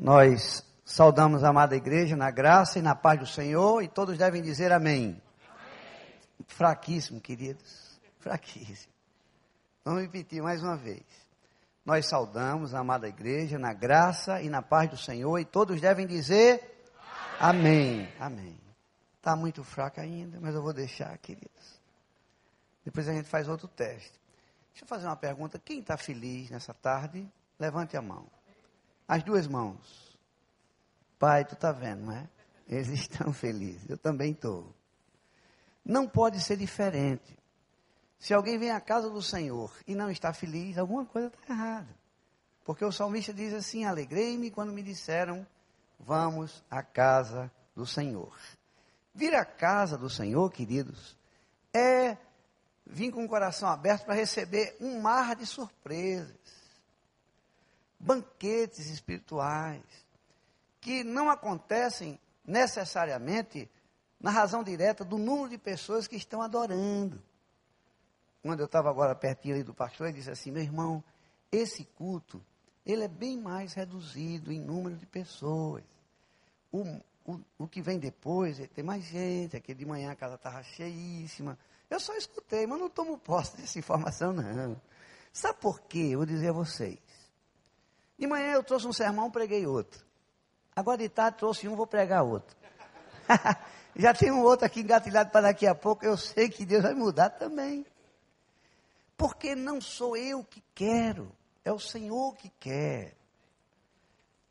Nós saudamos a amada igreja na graça e na paz do Senhor e todos devem dizer amém. amém. Fraquíssimo, queridos. Fraquíssimo. Vamos repetir mais uma vez. Nós saudamos a amada igreja na graça e na paz do Senhor e todos devem dizer amém. Amém. Está muito fraco ainda, mas eu vou deixar, queridos. Depois a gente faz outro teste. Deixa eu fazer uma pergunta. Quem está feliz nessa tarde? Levante a mão. As duas mãos. Pai, tu está vendo, não é? Eles estão felizes. Eu também estou. Não pode ser diferente. Se alguém vem à casa do Senhor e não está feliz, alguma coisa está errada. Porque o salmista diz assim: Alegrei-me quando me disseram, vamos à casa do Senhor. Vir à casa do Senhor, queridos, é vir com o coração aberto para receber um mar de surpresas, banquetes espirituais, que não acontecem necessariamente na razão direta do número de pessoas que estão adorando quando eu estava agora pertinho ali do pastor, ele disse assim, meu irmão, esse culto, ele é bem mais reduzido em número de pessoas. O, o, o que vem depois, tem mais gente, aquele de manhã a casa estava cheíssima. Eu só escutei, mas não tomo posse dessa informação, não. Sabe por quê? Eu vou dizer a vocês. De manhã eu trouxe um sermão, preguei outro. Agora de tarde trouxe um, vou pregar outro. Já tem um outro aqui engatilhado para daqui a pouco. Eu sei que Deus vai mudar também. Porque não sou eu que quero, é o Senhor que quer.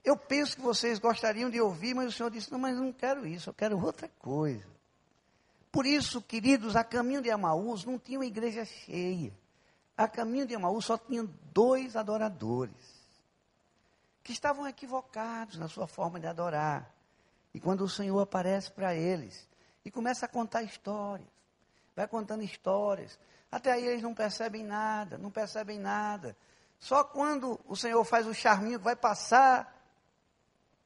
Eu penso que vocês gostariam de ouvir, mas o Senhor disse: Não, mas não quero isso, eu quero outra coisa. Por isso, queridos, a caminho de Amaús não tinha uma igreja cheia. A caminho de Amaús só tinha dois adoradores que estavam equivocados na sua forma de adorar. E quando o Senhor aparece para eles e começa a contar histórias, vai contando histórias, até aí eles não percebem nada, não percebem nada. Só quando o Senhor faz o charminho que vai passar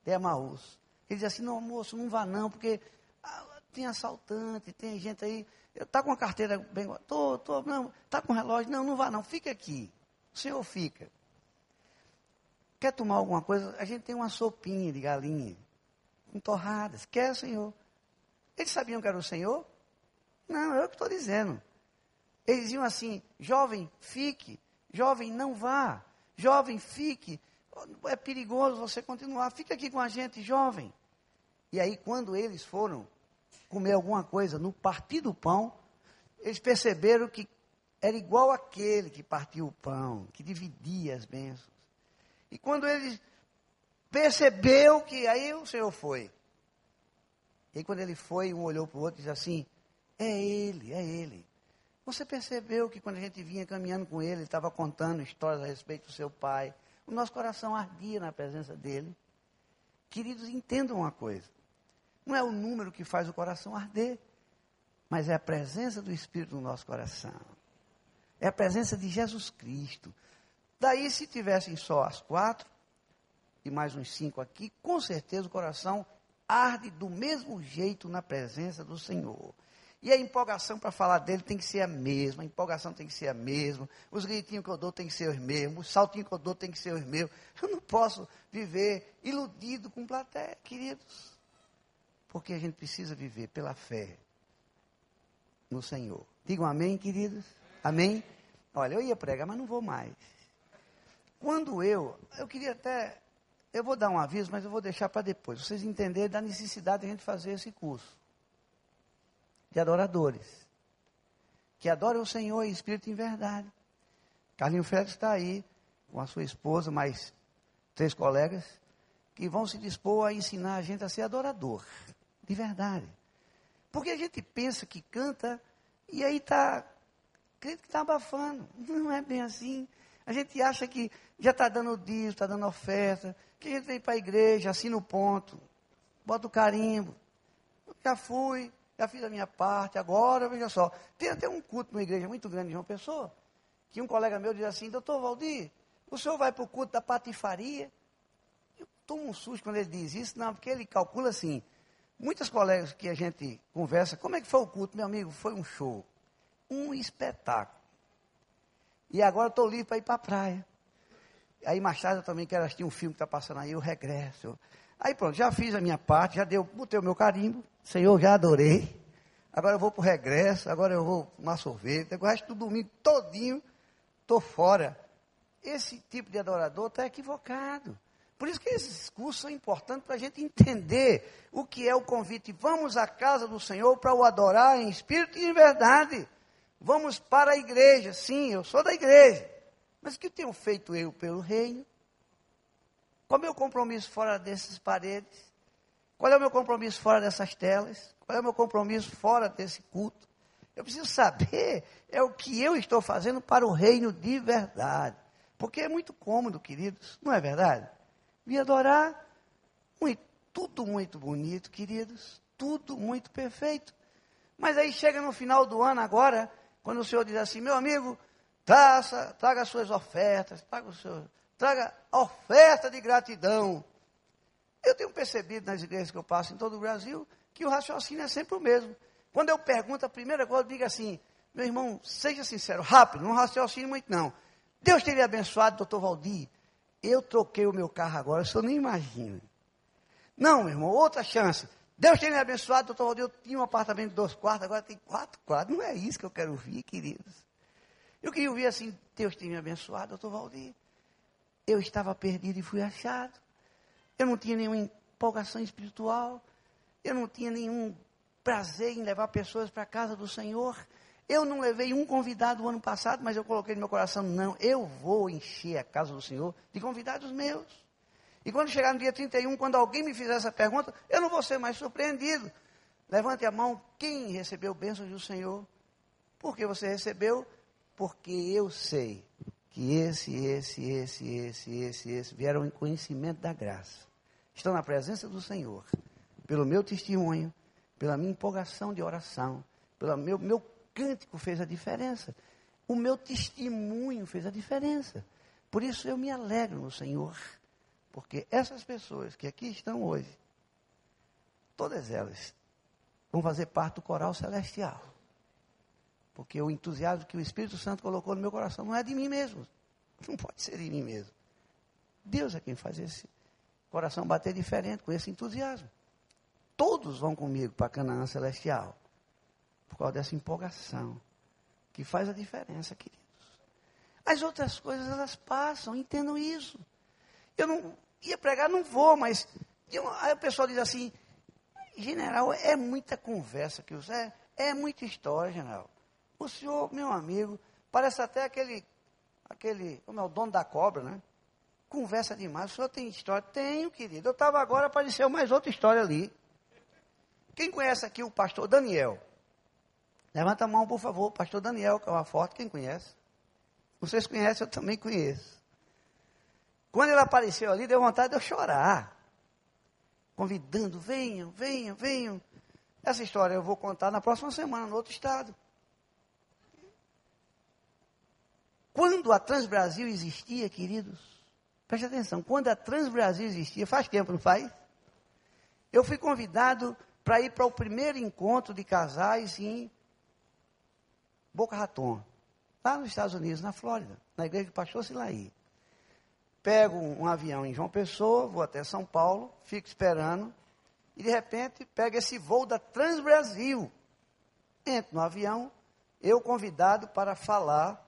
de Emaús. Ele diz assim, não, moço, não vá não, porque ah, tem assaltante, tem gente aí, está com a carteira bem, tô, tô, não, está com relógio, não, não vá não, fica aqui. O Senhor fica. Quer tomar alguma coisa? A gente tem uma sopinha de galinha, com torradas. Quer, Senhor? Eles sabiam que era o Senhor? Não, é eu que estou dizendo. Eles diziam assim: jovem, fique, jovem, não vá, jovem, fique, é perigoso você continuar, fica aqui com a gente, jovem. E aí, quando eles foram comer alguma coisa no partir do pão, eles perceberam que era igual aquele que partiu o pão, que dividia as bênçãos. E quando eles percebeu que aí o Senhor foi. E aí, quando ele foi, um olhou para o outro e disse assim: É ele, é ele. Você percebeu que quando a gente vinha caminhando com ele, ele estava contando histórias a respeito do seu pai. O nosso coração ardia na presença dele. Queridos, entendam uma coisa. Não é o número que faz o coração arder, mas é a presença do Espírito no nosso coração. É a presença de Jesus Cristo. Daí, se tivessem só as quatro, e mais uns cinco aqui, com certeza o coração arde do mesmo jeito na presença do Senhor. E a empolgação para falar dele tem que ser a mesma, a empolgação tem que ser a mesma, os gritinhos que eu dou tem que ser os mesmos, os saltinhos que eu dou tem que ser os meus. Eu não posso viver iludido com plateia, queridos. Porque a gente precisa viver pela fé no Senhor. Digam amém, queridos? Amém? Olha, eu ia pregar, mas não vou mais. Quando eu, eu queria até, eu vou dar um aviso, mas eu vou deixar para depois, vocês entenderem da necessidade de a gente fazer esse curso de adoradores, que adoram o Senhor em espírito em verdade. Carlinho Félix está aí com a sua esposa, mais três colegas, que vão se dispor a ensinar a gente a ser adorador, de verdade. Porque a gente pensa que canta e aí está, crente que está abafando. Não é bem assim. A gente acha que já está dando dízimo, está dando oferta, que a gente vem para a igreja, assina o ponto, bota o carimbo. Já fui, já fiz a minha parte, agora, veja só. Tem até um culto numa igreja muito grande de uma pessoa, que um colega meu diz assim, doutor Valdir, o senhor vai para o culto da patifaria? Eu tomo um susto quando ele diz isso, não, porque ele calcula assim. Muitos colegas que a gente conversa, como é que foi o culto, meu amigo? Foi um show, um espetáculo. E agora estou livre para ir para a praia. Aí mais tarde eu também quero assistir um filme que está passando aí, o Regresso. Aí pronto, já fiz a minha parte, já deu, botei o meu carimbo, Senhor, já adorei. Agora eu vou para o regresso, agora eu vou tomar sorvete, o resto do domingo todinho, estou fora. Esse tipo de adorador está equivocado. Por isso que esses cursos são importantes para a gente entender o que é o convite. Vamos à casa do Senhor para o adorar em espírito e em verdade. Vamos para a igreja. Sim, eu sou da igreja. Mas o que tenho feito eu pelo reino? Qual é o meu compromisso fora dessas paredes? Qual é o meu compromisso fora dessas telas? Qual é o meu compromisso fora desse culto? Eu preciso saber é o que eu estou fazendo para o reino de verdade. Porque é muito cômodo, queridos, não é verdade? Me adorar, muito, tudo muito bonito, queridos, tudo muito perfeito. Mas aí chega no final do ano agora, quando o Senhor diz assim, meu amigo, traça, traga as suas ofertas, traga, o seu, traga a oferta de gratidão. Eu tenho percebido nas igrejas que eu passo em todo o Brasil que o raciocínio é sempre o mesmo. Quando eu pergunto, a primeira coisa, eu digo assim, meu irmão, seja sincero, rápido, não raciocine muito não. Deus teria abençoado, doutor Valdir. Eu troquei o meu carro agora, o senhor nem imagina. Não, meu irmão, outra chance. Deus teria abençoado, doutor Valdir. Eu tinha um apartamento de dois quartos, agora tem quatro quartos. Não é isso que eu quero ouvir, queridos. Eu queria ouvir assim, Deus tem me abençoado, doutor Valdir. Eu estava perdido e fui achado. Eu não tinha nenhuma empolgação espiritual. Eu não tinha nenhum prazer em levar pessoas para a casa do Senhor. Eu não levei um convidado o ano passado, mas eu coloquei no meu coração, não, eu vou encher a casa do Senhor de convidados meus. E quando chegar no dia 31, quando alguém me fizer essa pergunta, eu não vou ser mais surpreendido. Levante a mão, quem recebeu bênçãos do Senhor? Por que você recebeu? Porque eu sei que esse, esse, esse, esse, esse, esse vieram em conhecimento da graça. Estão na presença do Senhor. Pelo meu testemunho, pela minha empolgação de oração, pelo meu, meu cântico fez a diferença. O meu testemunho fez a diferença. Por isso eu me alegro no Senhor. Porque essas pessoas que aqui estão hoje, todas elas vão fazer parte do coral celestial. Porque o entusiasmo que o Espírito Santo colocou no meu coração não é de mim mesmo. Não pode ser de mim mesmo. Deus é quem faz esse coração bater diferente com esse entusiasmo. Todos vão comigo para Canaã celestial por causa dessa empolgação, que faz a diferença, queridos. As outras coisas, elas passam, entendam isso. Eu não ia pregar, não vou, mas aí o pessoal diz assim, general, é muita conversa que você é, é muita história, general. O senhor, meu amigo, parece até aquele, aquele, como é o dono da cobra, né? Conversa demais. O senhor tem história? Tenho, querido. Eu estava agora, apareceu mais outra história ali. Quem conhece aqui o pastor Daniel? Levanta a mão, por favor. Pastor Daniel, que é quem conhece? Vocês conhecem, eu também conheço. Quando ele apareceu ali, deu vontade de eu chorar. Convidando, venham, venham, venham. Essa história eu vou contar na próxima semana, no outro estado. Quando a Transbrasil existia, queridos, preste atenção, quando a Transbrasil existia, faz tempo, não faz? Eu fui convidado para ir para o primeiro encontro de casais em Boca Raton, lá nos Estados Unidos, na Flórida, na igreja do pastor Silaí. Pego um, avião em João Pessoa, vou até São Paulo, fico esperando, e de repente pego esse voo da Transbrasil. Entro no avião, eu convidado para falar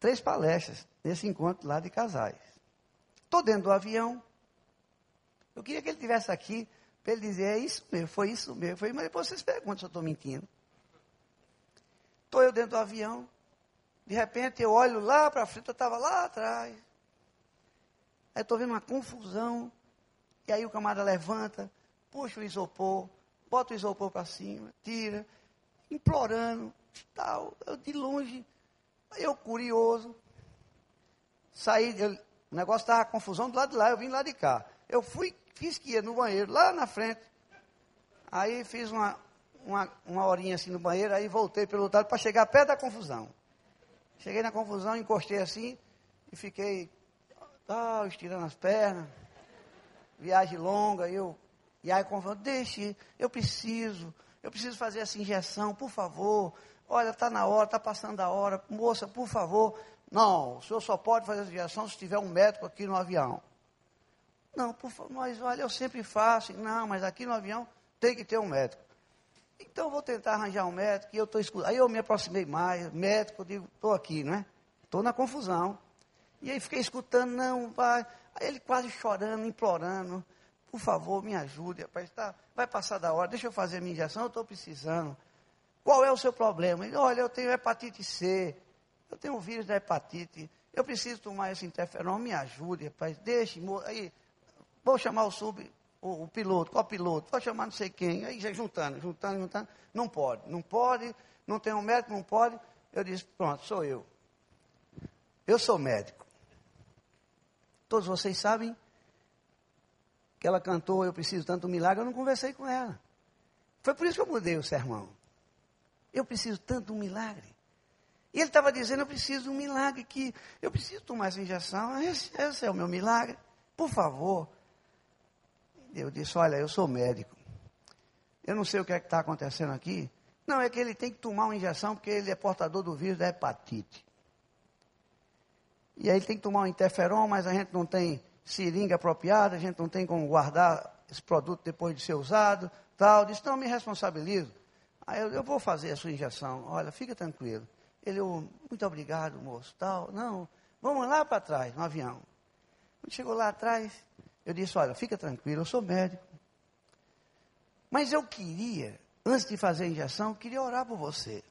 três palestras nesse encontro lá de casais. Estou dentro do avião. Eu queria que ele estivesse aqui para ele dizer, é isso mesmo, foi isso mesmo. Foi, mas depois vocês perguntam se eu estou mentindo. Estou eu dentro do avião. De repente eu olho lá para frente, eu estava lá atrás. Aí estou vendo uma confusão. E aí o camarada levanta, puxa o isopor, bota o isopor para cima, tira, implorando, tal. Eu de longe, eu curioso, saí, eu, o negócio estava confusão do lado de lá, eu vim lá de cá. Eu fui, fiz que ia no banheiro, lá na frente. Aí fiz uma, uma, uma horinha assim no banheiro, aí voltei pelo outro lado para chegar perto da confusão. Cheguei na confusão, encostei assim e fiquei ah, estirando as pernas. Viagem longa, eu. E aí confusão, deixe, eu preciso, eu preciso fazer essa injeção, por favor. Olha, está na hora, está passando a hora, moça, por favor. Não, o senhor só pode fazer essa injeção se tiver um médico aqui no avião. Não, por favor, mas olha, eu sempre faço. Não, mas aqui no avião tem que ter um médico. Então eu vou tentar arranjar um médico e eu estou escutando. Aí eu me aproximei mais, médico, eu digo, estou aqui, não é? Estou na confusão. E aí fiquei escutando, não, vai. Aí ele quase chorando, implorando, por favor, me ajude, rapaz, tá, vai passar da hora, deixa eu fazer a minha injeção, eu estou precisando. Qual é o seu problema? Ele, olha, eu tenho hepatite C, eu tenho o vírus da hepatite, eu preciso tomar esse interferon, me ajude, rapaz, deixe, aí, vou chamar o sub, o, o, piloto, qual piloto? Vou chamar não sei quem, aí já juntando, juntando, juntando, não pode, não pode, não tem um médico, não pode. Eu disse, pronto, sou eu. Eu sou médico. Todos vocês sabem que ela cantou Eu Preciso Tanto um Milagre, eu não conversei com ela. Foi por isso que eu mudei o sermão. Eu preciso tanto um milagre. E ele estava dizendo, eu preciso de um milagre, que eu preciso tomar essa injeção, esse, esse é o meu milagre, por favor. Eu disse, olha, eu sou médico. Eu não sei o que é que está acontecendo aqui. Não, é que ele tem que tomar uma injeção porque ele é portador do vírus da hepatite. E aí tem que tomar um interferon, mas a gente não tem seringa apropriada, a gente não tem como guardar esse produto depois de ser usado, tal. Disse, não, me responsabilizo. Aí eu, eu vou fazer a sua injeção. Olha, fica tranquilo. Ele, muito obrigado, moço, tal. Não, vamos lá para trás, no avião. Quando chegou lá atrás, eu disse, olha, fica tranquilo, eu sou médico. Mas eu queria, antes de fazer a injeção, queria orar por você.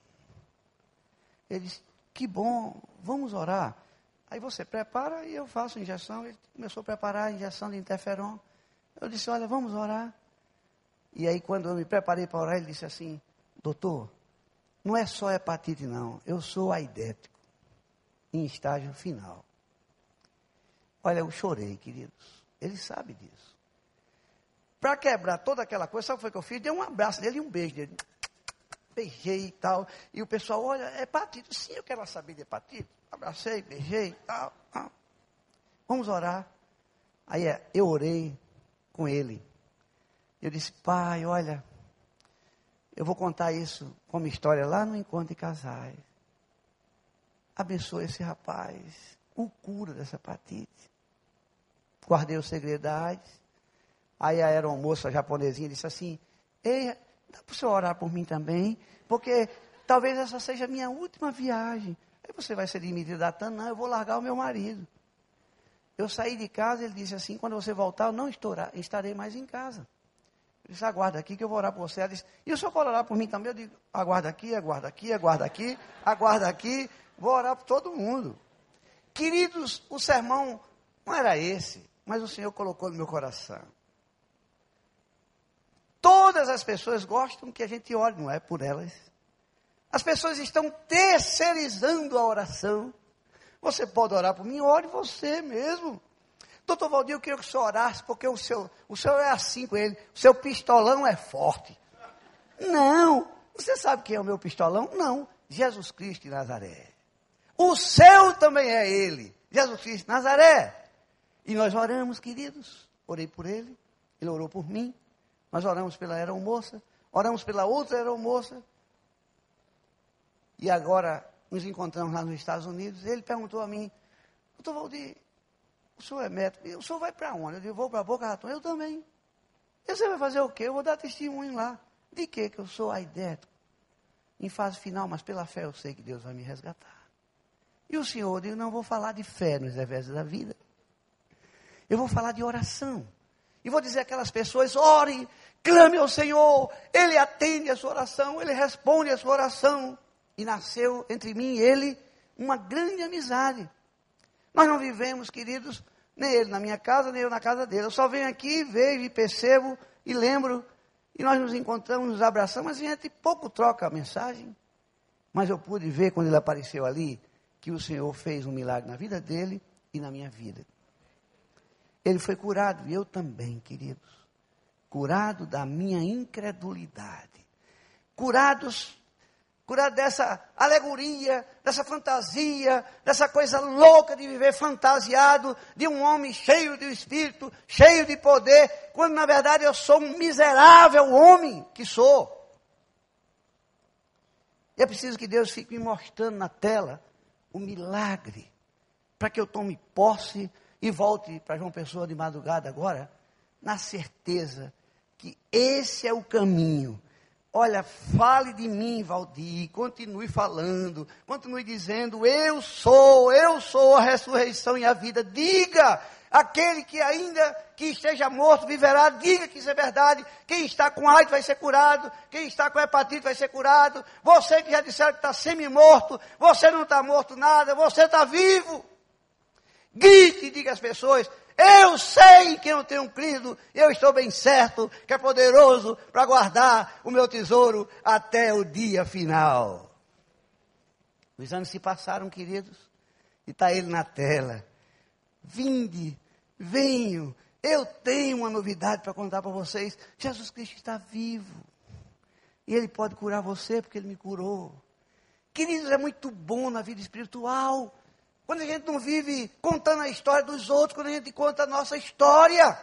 Ele disse, que bom, vamos orar. Aí você prepara e eu faço a injeção. Ele começou a preparar a injeção de interferon. Eu disse, olha, vamos orar. E aí, quando eu me preparei para orar, ele disse assim, doutor, não é só hepatite, não. Eu sou aidético, em estágio final. Olha, eu chorei, queridos. Ele sabe disso. Para quebrar toda aquela coisa, sabe o que eu fiz? Dei um abraço dele e um beijo dele. Beijei e tal. E o pessoal, olha, é hepatite. Sim, eu quero saber de hepatite. Abracei, beijei e tal. Vamos orar. Aí é, eu orei com ele. Eu disse, pai, olha, eu vou contar isso como história lá no encontro de casais. Abençoe esse rapaz. O cura dessa hepatite. Guardei o segredo da AIDS. Aí a aeromoça japonesinha disse assim: Ei, dá para o senhor orar por mim também? Porque talvez essa seja a minha última viagem. Aí você vai ser demitido da TAN? Não, eu vou largar o meu marido. Eu saí de casa, ele disse assim: quando você voltar, eu não estarei mais em casa. Ele disse, aguarda aqui que eu vou orar por você. Ela disse, e o senhor pode orar por mim também? Eu digo, aguarda aqui, aguarda aqui, aguarda aqui, aguarda aqui. Vou orar por todo mundo. Queridos, o sermão não era esse, mas o Senhor colocou no meu coração. Todas as pessoas gostam que a gente ore, não é por elas. As pessoas estão terceirizando a oração. Você pode orar por mim, ore você mesmo. Doutor Valdir, eu queria que o senhor orasse, porque o seu, o senhor é assim com ele, o seu pistolão é forte. Não, você sabe quem é o meu pistolão? Não, Jesus Cristo de Nazaré. O seu também é ele, Jesus Cristo de Nazaré. E nós oramos, queridos. Orei por ele, ele orou por mim. Nós oramos pela aeromoça, oramos pela outra aeromoça. E agora nos encontramos lá nos Estados Unidos. Ele perguntou a mim, doutor Valdir, o senhor é médico. O senhor vai para onde? Eu digo, vou para Boca Raton. Eu também. E você vai fazer o quê? Eu vou dar testemunho lá. De quê? Que eu sou aidético. Em fase final, mas pela fé eu sei que Deus vai me resgatar. E o senhor, eu não vou falar de fé nos revés da vida. Eu vou falar de oração. E vou dizer aquelas pessoas, ore, clame ao Senhor. Ele atende a sua oração, ele responde a sua oração. E nasceu entre mim e ele uma grande amizade. Nós não vivemos, queridos, nem ele na minha casa, nem eu na casa dele. Eu só venho aqui, vejo e percebo e lembro. E nós nos encontramos, nos abraçamos, mas a gente pouco troca a mensagem. Mas eu pude ver quando ele apareceu ali que o Senhor fez um milagre na vida dele e na minha vida. Ele foi curado, e eu também, queridos. Curado da minha incredulidade. Curados curar dessa alegoria, dessa fantasia, dessa coisa louca de viver fantasiado, de um homem cheio de espírito, cheio de poder, quando na verdade eu sou um miserável homem que sou. E é preciso que Deus fique me mostrando na tela o milagre para que eu tome posse e volte para João Pessoa de madrugada agora, na certeza que esse é o caminho. Olha, fale de mim, Valdir, continue falando, continue dizendo: Eu sou, eu sou a ressurreição e a vida. Diga, aquele que ainda que esteja morto viverá, diga que isso é verdade. Quem está com AIDS vai ser curado, quem está com hepatite vai ser curado. Você que já disseram que está semi-morto, você não está morto nada, você está vivo. Grite e diga às pessoas: eu sei que eu tenho crido, eu estou bem certo que é poderoso para guardar o meu tesouro até o dia final. Os anos se passaram, queridos, e está ele na tela. Vinde, venho, eu tenho uma novidade para contar para vocês. Jesus Cristo está vivo. E Ele pode curar você porque Ele me curou. Queridos, é muito bom na vida espiritual quando a gente não vive contando a história dos outros, quando a gente conta a nossa história.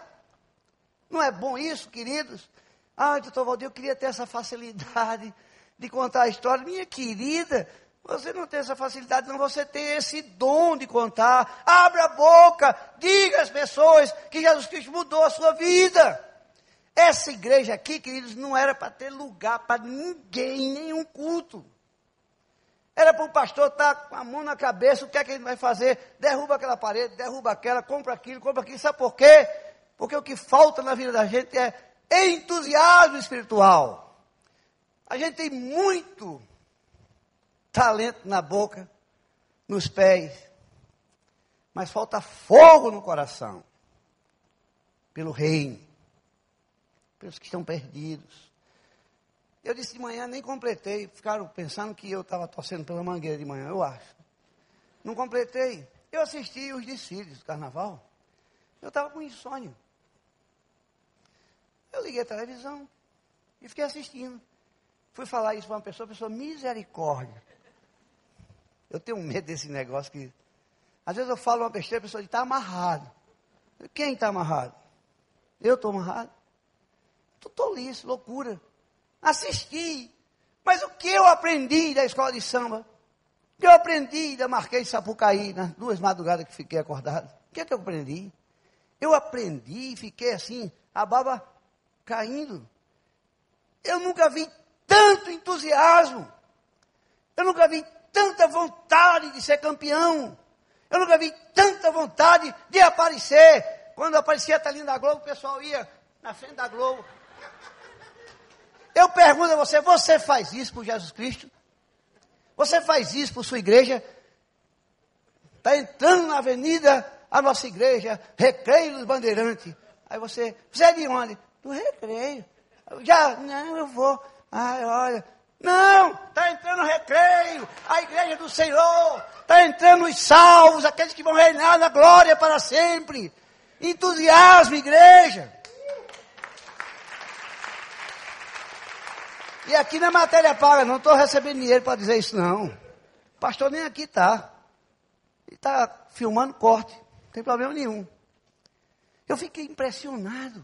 Não é bom isso, queridos? Ah, doutor Valdir, eu queria ter essa facilidade de contar a história. Minha querida, você não tem essa facilidade, não. Você tem esse dom de contar. Abra a boca, diga às pessoas que Jesus Cristo mudou a sua vida. Essa igreja aqui, queridos, não era para ter lugar para ninguém, nenhum culto. Era para o pastor estar tá com a mão na cabeça, o que é que ele vai fazer? Derruba aquela parede, derruba aquela, compra aquilo, compra aquilo. Sabe por quê? Porque o que falta na vida da gente é entusiasmo espiritual. A gente tem muito talento na boca, nos pés, mas falta fogo no coração pelo reino, pelos que estão perdidos. Eu disse de manhã, nem completei. Ficaram pensando que eu estava torcendo pela mangueira de manhã, eu acho. Não completei. Eu assisti os desfiles do carnaval. Eu estava com insônia. Eu liguei a televisão e fiquei assistindo. Fui falar isso para uma pessoa, pessoa, misericórdia. Eu tenho medo desse negócio que. Às vezes eu falo uma besteira, a pessoa diz, está amarrado. Quem está amarrado? Eu estou amarrado? Tu tolice, loucura assisti. Mas o que eu aprendi da escola de samba? O que eu aprendi da Marquês Sapucaí, nas duas madrugadas que fiquei acordado? O que é que eu aprendi? Eu aprendi e fiquei assim, a baba caindo. Eu nunca vi tanto entusiasmo. Eu nunca vi tanta vontade de ser campeão. Eu nunca vi tanta vontade de aparecer. Quando aparecia a telinha da Globo, o pessoal ia na frente da Globo, eu pergunto a você: você faz isso por Jesus Cristo? Você faz isso por sua igreja? Está entrando na avenida a nossa igreja, Recreio dos Bandeirantes. Aí você, você é de onde? Do Recreio. Já, não, eu vou. Ai, olha. Não, está entrando no Recreio, a igreja do Senhor. Está entrando os salvos, aqueles que vão reinar na glória para sempre. Entusiasmo, igreja. E aqui na matéria paga, não estou recebendo dinheiro para dizer isso não. O pastor nem aqui está. Ele está filmando corte, não tem problema nenhum. Eu fiquei impressionado.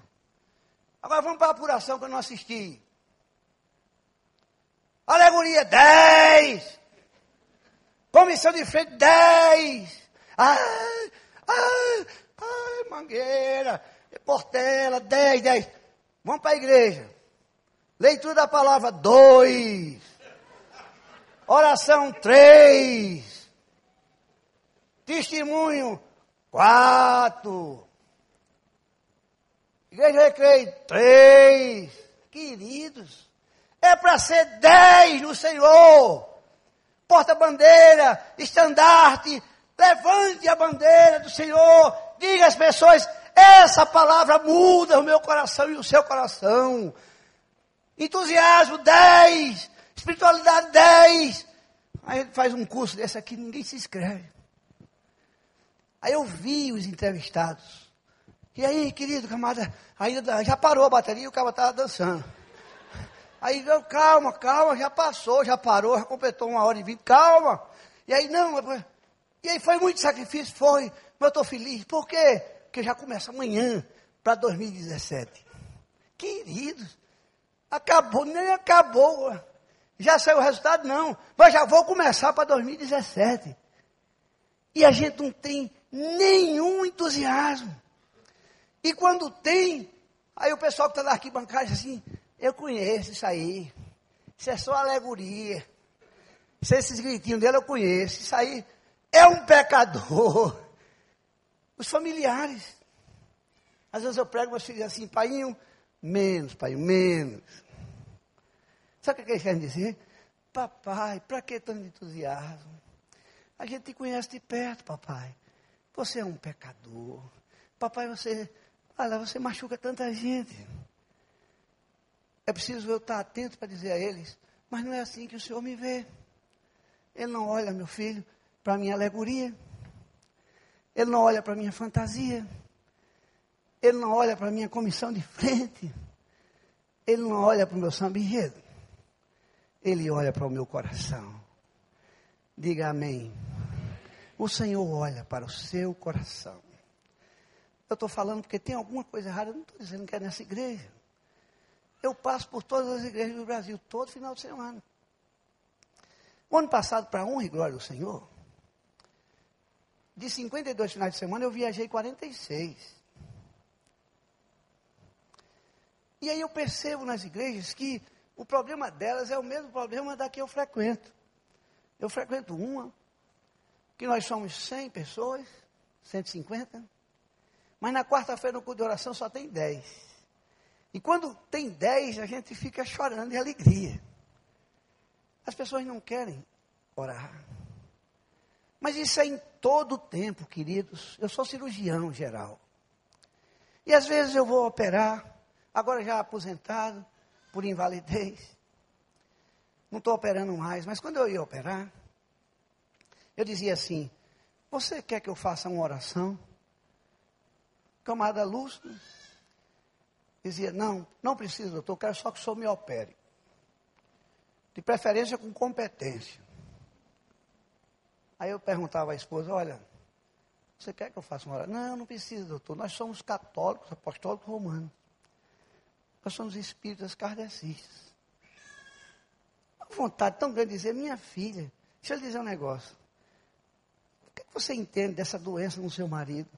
Agora vamos para a apuração que eu não assisti. Alegoria 10. Comissão de frente 10. Ai, ai, ai, mangueira, portela, 10, 10. Vamos para a igreja. Leitura da palavra, dois. Oração, três. Testemunho, quatro. Igreja Recreio, três. Queridos, é para ser dez no Senhor. Porta-bandeira, estandarte, levante a bandeira do Senhor. Diga às pessoas, essa palavra muda o meu coração e o seu coração. Entusiasmo 10. Espiritualidade 10. Aí ele faz um curso desse aqui, ninguém se inscreve. Aí eu vi os entrevistados. E aí, querido camarada, ainda já parou a bateria e o cara estava dançando. Aí calma, calma, já passou, já parou, já completou uma hora e vinte, calma. E aí, não, e aí foi muito sacrifício, foi, mas eu estou feliz. Por quê? Porque já começa amanhã para 2017. Queridos, Acabou, nem acabou. Já saiu o resultado? Não. Mas já vou começar para 2017. E a gente não tem nenhum entusiasmo. E quando tem, aí o pessoal que está na arquibancada diz assim, eu conheço isso aí. Isso é só alegoria. Isso, esses gritinhos dele eu conheço. Isso aí é um pecador. Os familiares. Às vezes eu prego meus filhos assim, paiinho, menos, pai, menos. Sabe o que eles querem dizer? Papai, para que tanto entusiasmo? A gente te conhece de perto, papai. Você é um pecador. Papai, você, olha, você machuca tanta gente. É preciso eu estar atento para dizer a eles, mas não é assim que o Senhor me vê. Ele não olha, meu filho, para a minha alegoria. Ele não olha para a minha fantasia. Ele não olha para a minha comissão de frente. Ele não olha para o meu enredo. Ele olha para o meu coração. Diga amém. O Senhor olha para o seu coração. Eu estou falando porque tem alguma coisa errada. Eu não estou dizendo que é nessa igreja. Eu passo por todas as igrejas do Brasil, todo final de semana. O ano passado, para honra e glória do Senhor, de 52 finais de semana, eu viajei 46. E aí eu percebo nas igrejas que o problema delas é o mesmo problema da que eu frequento. Eu frequento uma, que nós somos 100 pessoas, 150, mas na quarta-feira no culto de oração só tem 10. E quando tem dez, a gente fica chorando de alegria. As pessoas não querem orar. Mas isso é em todo o tempo, queridos. Eu sou cirurgião geral. E às vezes eu vou operar, agora já aposentado, por invalidez. Não estou operando mais, mas quando eu ia operar, eu dizia assim: Você quer que eu faça uma oração? Camada Lúcio dizia, não, não precisa, doutor, quero só que o senhor me opere. De preferência com competência. Aí eu perguntava à esposa, olha, você quer que eu faça uma oração? Não, não precisa, doutor. Nós somos católicos, apostólicos romanos. Nós somos espíritas kardecistas. Uma vontade tão grande de dizer, minha filha, deixa eu lhe dizer um negócio. O que você entende dessa doença no seu marido?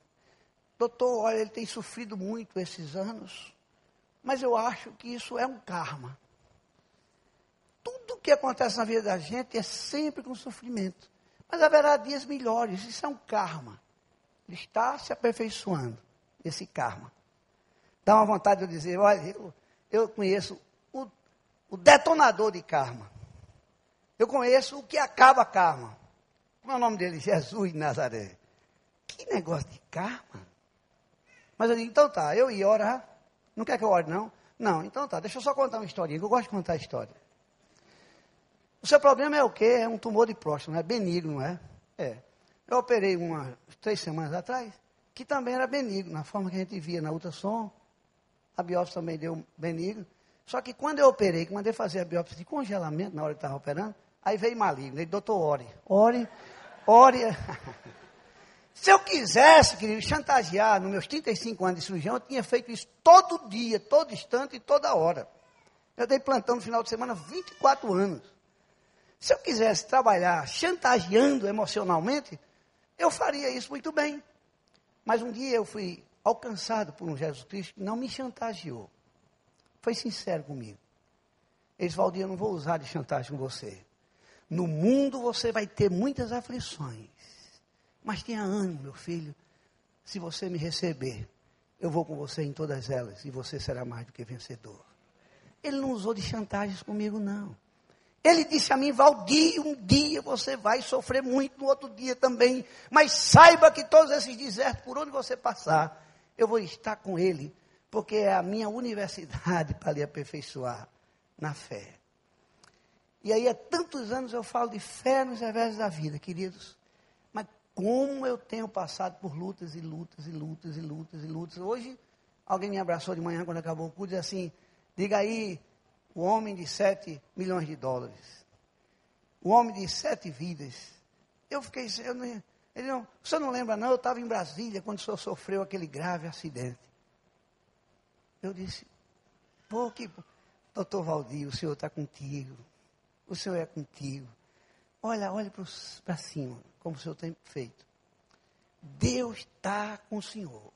Doutor, olha, ele tem sofrido muito esses anos. Mas eu acho que isso é um karma. Tudo que acontece na vida da gente é sempre com sofrimento. Mas haverá dias melhores, isso é um karma. Ele está se aperfeiçoando, esse karma. Dá uma vontade de dizer, olha, eu, eu conheço o, o detonador de karma. Eu conheço o que acaba karma. Como é o nome dele? Jesus de Nazaré. Que negócio de karma. Mas eu digo, então tá, eu ia orar. Não quer que eu ore, não? Não, então tá, deixa eu só contar uma historinha, que eu gosto de contar a história. O seu problema é o quê? É um tumor de próstata, não é benigno, não é? É. Eu operei umas três semanas atrás, que também era benigno, na forma que a gente via na ultrassom. A biópsia também deu benigno. Só que quando eu operei, que mandei fazer a biópsia de congelamento na hora que estava operando, aí veio maligno. Ele, doutor, ore. Ore, ore. Se eu quisesse, querido, chantagear nos meus 35 anos de cirurgião, eu tinha feito isso todo dia, todo instante e toda hora. Eu dei plantão no final de semana 24 anos. Se eu quisesse trabalhar chantageando emocionalmente, eu faria isso muito bem. Mas um dia eu fui alcançado por um Jesus Cristo que não me chantageou. Foi sincero comigo. Eles Valdir, eu não vou usar de chantagem com você. No mundo você vai ter muitas aflições. Mas tenha ânimo, meu filho. Se você me receber, eu vou com você em todas elas e você será mais do que vencedor. Ele não usou de chantagens comigo, não. Ele disse a mim, Valdir, um dia você vai sofrer muito, no outro dia também. Mas saiba que todos esses desertos, por onde você passar, eu vou estar com ele, porque é a minha universidade para lhe aperfeiçoar na fé. E aí há tantos anos eu falo de fé nos revés da vida, queridos como eu tenho passado por lutas e lutas e lutas e lutas e lutas. Hoje, alguém me abraçou de manhã quando acabou o culto e disse assim: diga aí, o homem de sete milhões de dólares. O homem de sete vidas. Eu fiquei, eu não, ele não, você não lembra não, eu estava em Brasília quando o senhor sofreu aquele grave acidente. Eu disse, pô, que, doutor Valdir, o senhor está contigo. O senhor é contigo. Olha, olhe para cima como o senhor tem feito. Deus está com o senhor.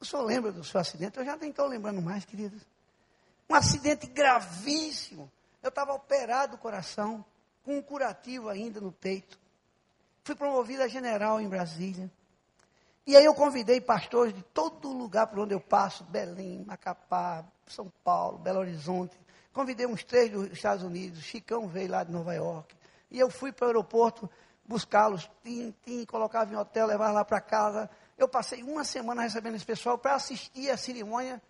O senhor lembra do seu acidente? Eu já nem estou lembrando mais, queridos. Um acidente gravíssimo. Eu estava operado do coração, com um curativo ainda no peito. Fui promovido a general em Brasília. E aí eu convidei pastores de todo lugar por onde eu passo, Belém, Macapá, São Paulo, Belo Horizonte. Convidei uns três dos Estados Unidos, Chicão veio lá de Nova York. E eu fui para o aeroporto buscá-los, tim, tim, colocava em hotel, levava lá para casa. Eu passei uma semana recebendo esse pessoal para assistir a cerimônia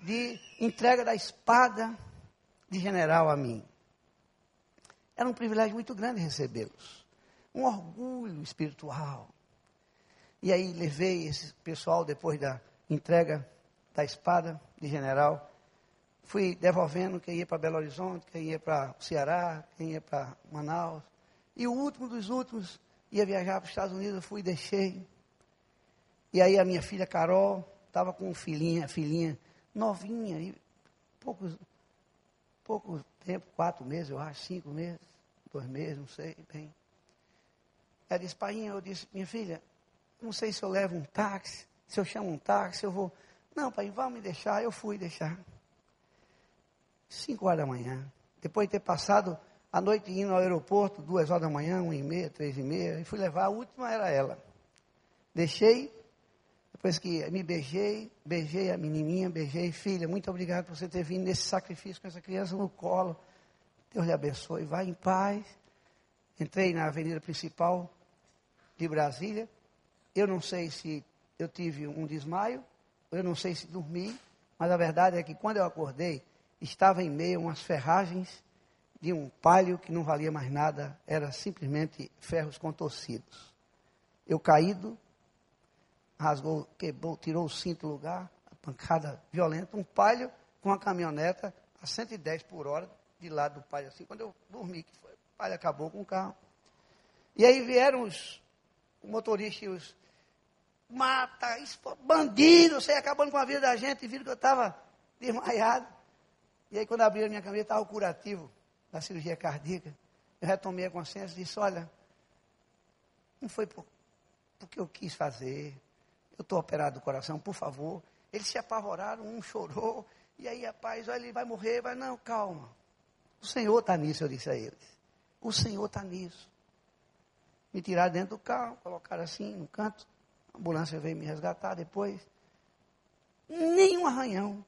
de entrega da espada de general a mim. Era um privilégio muito grande recebê-los. Um orgulho espiritual. E aí levei esse pessoal depois da entrega da espada de general. Fui devolvendo quem ia para Belo Horizonte, quem ia para Ceará, quem ia para Manaus. E o último dos últimos ia viajar para os Estados Unidos, eu fui e deixei. E aí a minha filha Carol estava com filhinha, filhinha novinha, e poucos, pouco tempo, quatro meses, eu acho, cinco meses, dois meses, não sei bem. Ela disse, pai, eu disse, minha filha, não sei se eu levo um táxi, se eu chamo um táxi, eu vou. Não, pai, vá me deixar, eu fui deixar. Cinco horas da manhã. Depois de ter passado a noite indo ao aeroporto, duas horas da manhã, uma e meia, três e meia, e fui levar, a última era ela. Deixei, depois que me beijei, beijei a menininha, beijei, filha, muito obrigado por você ter vindo nesse sacrifício com essa criança no colo. Deus lhe abençoe, vai em paz. Entrei na avenida principal de Brasília. Eu não sei se eu tive um desmaio, eu não sei se dormi, mas a verdade é que quando eu acordei, estava em meio a umas ferragens de um palio que não valia mais nada, era simplesmente ferros contorcidos. Eu caído, rasgou, quebrou, tirou o cinto do lugar, a pancada violenta, um palio com uma caminhoneta a 110 por hora de lado do palio, assim, quando eu dormi, que foi, o palio acabou com o carro. E aí vieram os, motoristas os mata, bandido, você acabando com a vida da gente, e viram que eu estava desmaiado. E aí quando abriram a minha camisa, estava o curativo da cirurgia cardíaca. Eu retomei a consciência e disse, olha, não foi por, porque eu quis fazer, eu estou operado do coração, por favor. Eles se apavoraram, um chorou, e aí, rapaz, olha, ele vai morrer, vai, não, calma. O Senhor está nisso, eu disse a eles. O Senhor está nisso. Me tiraram dentro do carro, colocaram assim no canto. A ambulância veio me resgatar depois. Nenhum arranhão.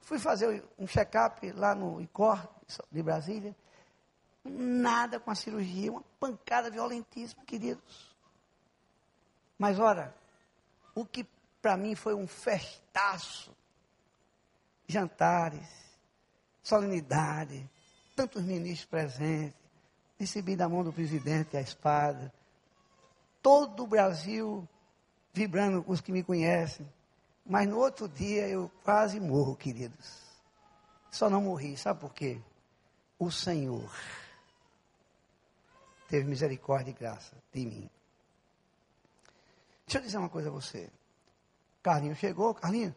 Fui fazer um check-up lá no ICOR de Brasília. Nada com a cirurgia, uma pancada violentíssima, queridos. Mas ora, o que para mim foi um festaço, jantares, solenidade, tantos ministros presentes, recebi da mão do presidente a espada, todo o Brasil vibrando com os que me conhecem, mas no outro dia eu quase morro, queridos. Só não morri, sabe por quê? O Senhor teve misericórdia e graça de mim. Deixa eu dizer uma coisa a você. Carlinho chegou, Carlinho,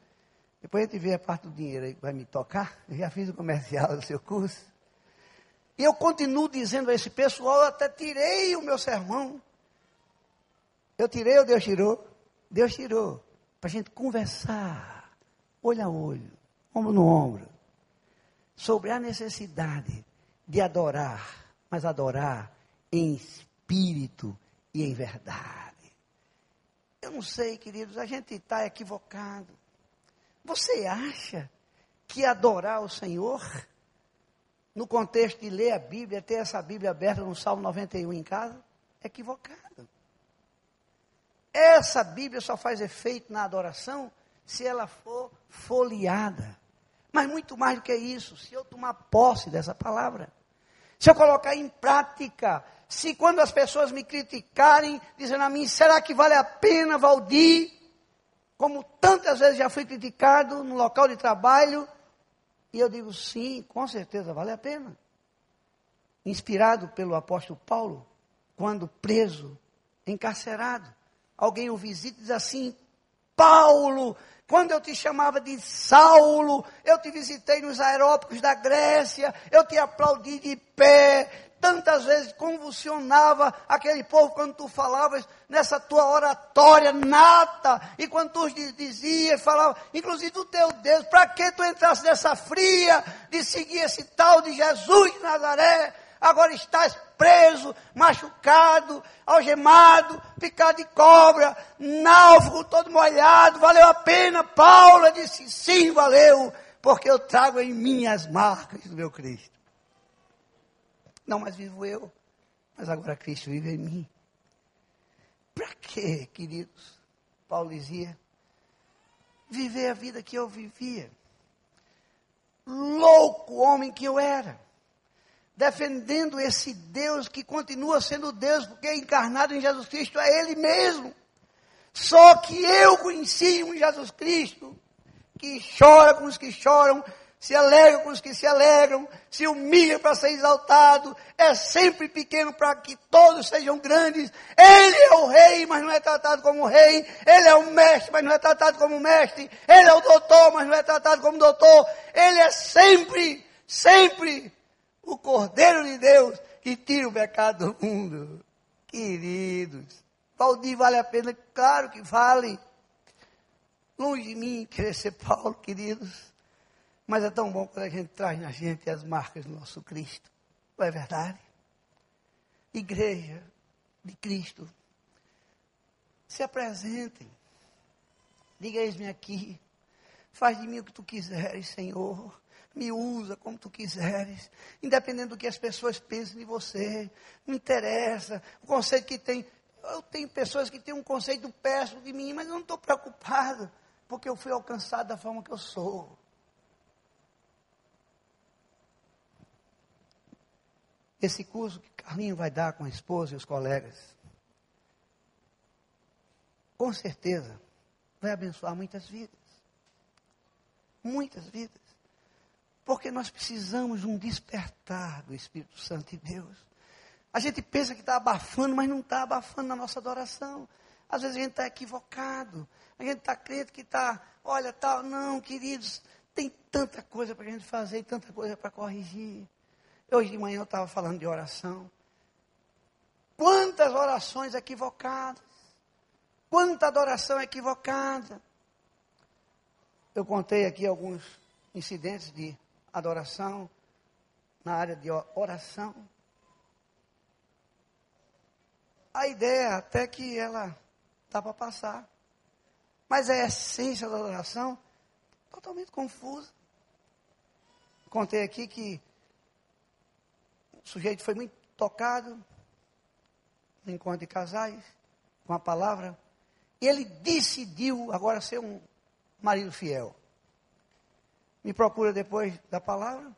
depois a gente vê a parte do dinheiro aí que vai me tocar. Eu já fiz o comercial do seu curso. E eu continuo dizendo a esse pessoal, eu até tirei o meu sermão. Eu tirei ou Deus tirou? Deus tirou. Para a gente conversar, olho a olho, ombro no ombro, sobre a necessidade de adorar, mas adorar em espírito e em verdade. Eu não sei, queridos, a gente está equivocado. Você acha que adorar o Senhor, no contexto de ler a Bíblia, ter essa Bíblia aberta no Salmo 91 em casa, é equivocado. Essa Bíblia só faz efeito na adoração se ela for folheada. Mas muito mais do que isso, se eu tomar posse dessa palavra, se eu colocar em prática, se quando as pessoas me criticarem, dizendo a mim, será que vale a pena, Valdir? Como tantas vezes já fui criticado no local de trabalho, e eu digo, sim, com certeza vale a pena. Inspirado pelo apóstolo Paulo, quando preso, encarcerado, alguém o visita e diz assim: Paulo, quando eu te chamava de Saulo, eu te visitei nos aerópicos da Grécia, eu te aplaudi de pé, tantas vezes convulsionava aquele povo quando tu falavas nessa tua oratória nata, e quando tu dizias, falava, inclusive do teu Deus, para que tu entrasse nessa fria de seguir esse tal de Jesus de Nazaré? Agora estás preso, machucado, algemado, picado de cobra, náufrago, todo molhado, valeu a pena? Paulo disse, sim, valeu, porque eu trago em mim as marcas do meu Cristo. Não mais vivo eu, mas agora Cristo vive em mim. Para quê, queridos? Paulo dizia, viver a vida que eu vivia. Louco homem que eu era. Defendendo esse Deus que continua sendo Deus, porque é encarnado em Jesus Cristo é Ele mesmo. Só que eu conheci um Jesus Cristo que chora com os que choram, se alegra com os que se alegram, se humilha para ser exaltado, é sempre pequeno para que todos sejam grandes. Ele é o rei, mas não é tratado como rei. Ele é o mestre, mas não é tratado como mestre. Ele é o doutor, mas não é tratado como doutor. Ele é sempre, sempre o Cordeiro de Deus que tira o pecado do mundo. Queridos, Valdir vale a pena? Claro que vale. Longe de mim querer ser Paulo, queridos. Mas é tão bom quando a gente traz na gente as marcas do nosso Cristo. Não é verdade? Igreja de Cristo, se apresentem. Diga, eis-me aqui. Faz de mim o que tu quiseres, Senhor. Me usa como tu quiseres. Independente do que as pessoas pensem de você. Não interessa. O conceito que tem. Eu tenho pessoas que têm um conceito péssimo de mim, mas eu não estou preocupado. Porque eu fui alcançado da forma que eu sou. Esse curso que Carlinho vai dar com a esposa e os colegas, com certeza vai abençoar muitas vidas. Muitas vidas. Porque nós precisamos de um despertar do Espírito Santo de Deus. A gente pensa que está abafando, mas não está abafando na nossa adoração. Às vezes a gente está equivocado. A gente está crendo que está, olha, tal. Não, queridos, tem tanta coisa para a gente fazer e tanta coisa para corrigir. Hoje de manhã eu estava falando de oração. Quantas orações equivocadas. Quanta adoração equivocada. Eu contei aqui alguns incidentes de adoração na área de oração. A ideia até que ela está para passar. Mas a essência da adoração totalmente confusa. Contei aqui que o sujeito foi muito tocado no encontro de casais, com a palavra, e ele decidiu agora ser um marido fiel. Me procura depois da palavra,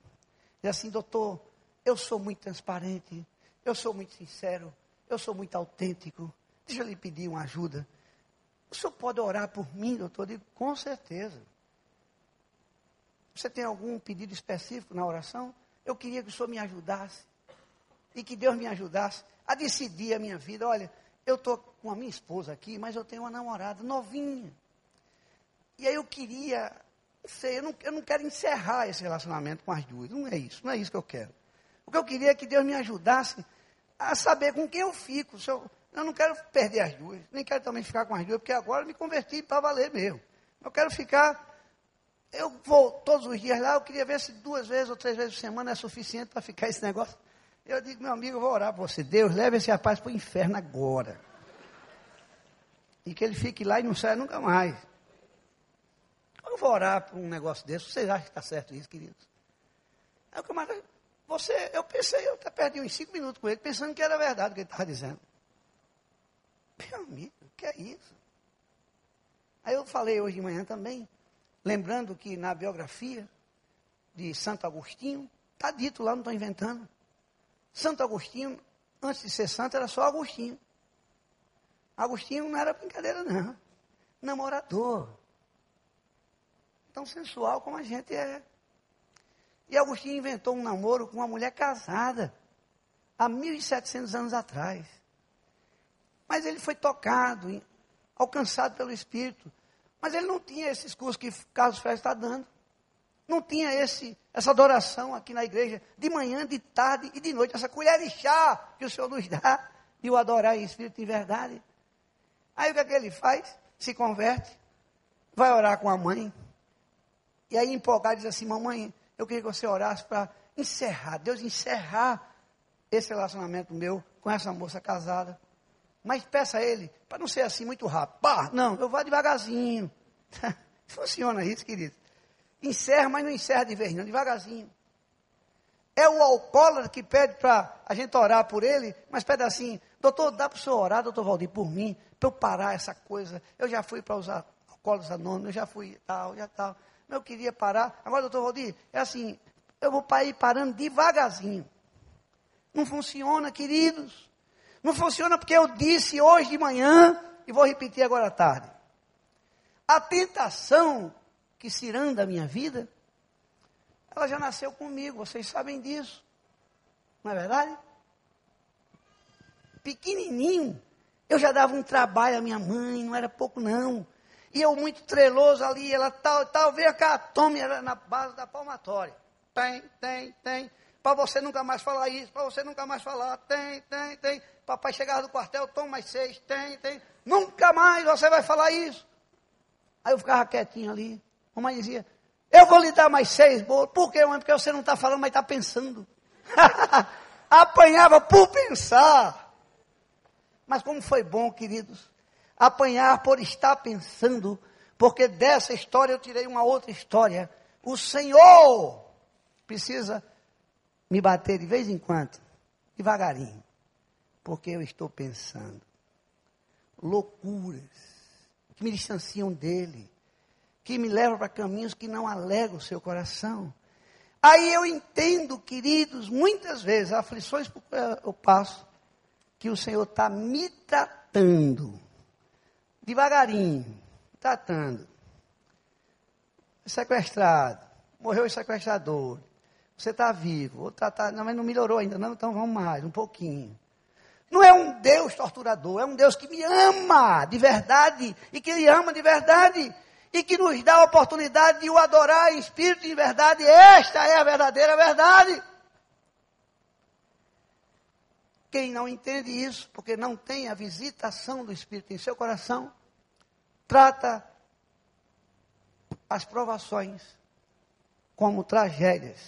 e assim, doutor, eu sou muito transparente, eu sou muito sincero, eu sou muito autêntico, deixa eu lhe pedir uma ajuda. O senhor pode orar por mim, doutor? Eu digo, com certeza. Você tem algum pedido específico na oração? Eu queria que o senhor me ajudasse e que Deus me ajudasse a decidir a minha vida. Olha, eu estou com a minha esposa aqui, mas eu tenho uma namorada novinha. E aí eu queria, não sei, eu não, eu não quero encerrar esse relacionamento com as duas. Não é isso, não é isso que eu quero. O que eu queria é que Deus me ajudasse a saber com quem eu fico. Eu, eu não quero perder as duas, nem quero também ficar com as duas, porque agora eu me converti para valer mesmo. Eu quero ficar. Eu vou todos os dias lá, eu queria ver se duas vezes ou três vezes por semana é suficiente para ficar esse negócio. Eu digo, meu amigo, eu vou orar por você. Deus, leve esse rapaz para o inferno agora. E que ele fique lá e não saia nunca mais. Eu vou orar por um negócio desse. Vocês acham que está certo isso, queridos? Aí o camarada, você, eu pensei, eu até perdi uns cinco minutos com ele, pensando que era verdade o que ele estava dizendo. Meu amigo, o que é isso? Aí eu falei hoje de manhã também, lembrando que na biografia de Santo Agostinho, está dito lá, não estou inventando. Santo Agostinho, antes de ser santo, era só Agostinho. Agostinho não era brincadeira, não. Namorador. Tão sensual como a gente é. E Agostinho inventou um namoro com uma mulher casada, há 1.700 anos atrás. Mas ele foi tocado, alcançado pelo Espírito. Mas ele não tinha esses cursos que Carlos Félix está dando. Não tinha esse, essa adoração aqui na igreja, de manhã, de tarde e de noite, essa colher de chá que o Senhor nos dá, de o adorar em espírito e verdade. Aí o que é que ele faz? Se converte, vai orar com a mãe. E aí empolgado diz assim, mamãe, eu queria que você orasse para encerrar, Deus encerrar esse relacionamento meu com essa moça casada. Mas peça a ele, para não ser assim muito rápido. Pá, não, eu vou devagarzinho. Funciona isso, querido. Encerra, mas não encerra de vez, não, devagarzinho. É o alcoólatra que pede para a gente orar por ele, mas pede assim, doutor, dá para o senhor orar, doutor Valdir, por mim, para eu parar essa coisa. Eu já fui para usar alcoólatras anônimos, eu já fui tal, já tal. Mas eu queria parar. Agora, doutor Valdir, é assim, eu vou ir parando devagarzinho. Não funciona, queridos. Não funciona porque eu disse hoje de manhã e vou repetir agora à tarde. A tentação que ciranda minha vida, ela já nasceu comigo, vocês sabem disso. Não é verdade? Pequenininho, eu já dava um trabalho à minha mãe, não era pouco não. E eu muito treloso ali, ela tal, tal, veio a tome era na base da palmatória. Tem, tem, tem. Para você nunca mais falar isso, para você nunca mais falar, tem, tem, tem. Papai chegava do quartel, toma mais seis, tem, tem. Nunca mais você vai falar isso. Aí eu ficava quietinho ali. A mãe dizia, eu vou lhe dar mais seis bolos. Por quê, mãe? Porque você não está falando, mas está pensando. Apanhava por pensar. Mas como foi bom, queridos, apanhar por estar pensando, porque dessa história eu tirei uma outra história. O Senhor precisa me bater de vez em quando, devagarinho, porque eu estou pensando loucuras que me distanciam dele, que me levam para caminhos que não alegram o seu coração. Aí eu entendo, queridos, muitas vezes, aflições eu passo, que o Senhor está me tratando, devagarinho, tratando. Sequestrado, morreu o sequestrador, você está vivo, tá, tá, não, mas não melhorou ainda, não, então vamos mais, um pouquinho. Não é um Deus torturador, é um Deus que me ama de verdade, e que Ele ama de verdade, e que nos dá a oportunidade de o adorar em espírito e em verdade. Esta é a verdadeira verdade. Quem não entende isso, porque não tem a visitação do Espírito em seu coração, trata as provações como tragédias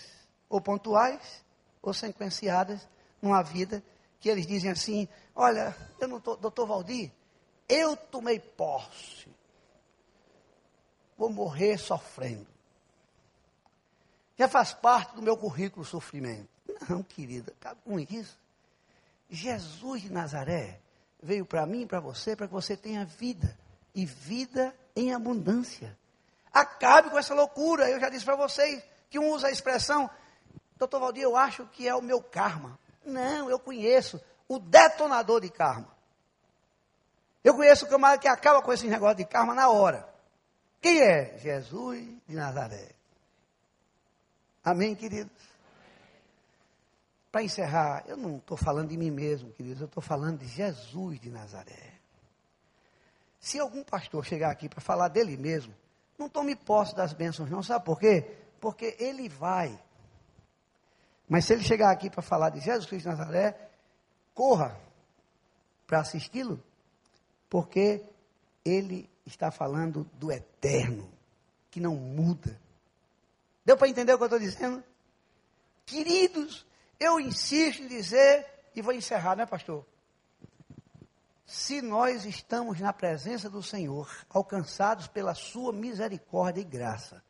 ou pontuais, ou sequenciadas numa vida que eles dizem assim: Olha, eu não tô, doutor Valdir, eu tomei posse, vou morrer sofrendo. Já faz parte do meu currículo o sofrimento. Não, querida, cabe com isso. Jesus de Nazaré veio para mim e para você, para que você tenha vida, e vida em abundância. Acabe com essa loucura. Eu já disse para vocês que um usa a expressão Doutor Valdir, eu acho que é o meu karma. Não, eu conheço o detonador de karma. Eu conheço o camarada que acaba com esse negócio de karma na hora. Quem é? Jesus de Nazaré. Amém, queridos? Para encerrar, eu não estou falando de mim mesmo, queridos, eu estou falando de Jesus de Nazaré. Se algum pastor chegar aqui para falar dele mesmo, não tome posse das bênçãos, não. Sabe por quê? Porque ele vai mas se ele chegar aqui para falar de Jesus Cristo de Nazaré, corra para assisti-lo, porque ele está falando do eterno, que não muda. Deu para entender o que eu estou dizendo? Queridos, eu insisto em dizer, e vou encerrar, né, pastor? Se nós estamos na presença do Senhor, alcançados pela sua misericórdia e graça,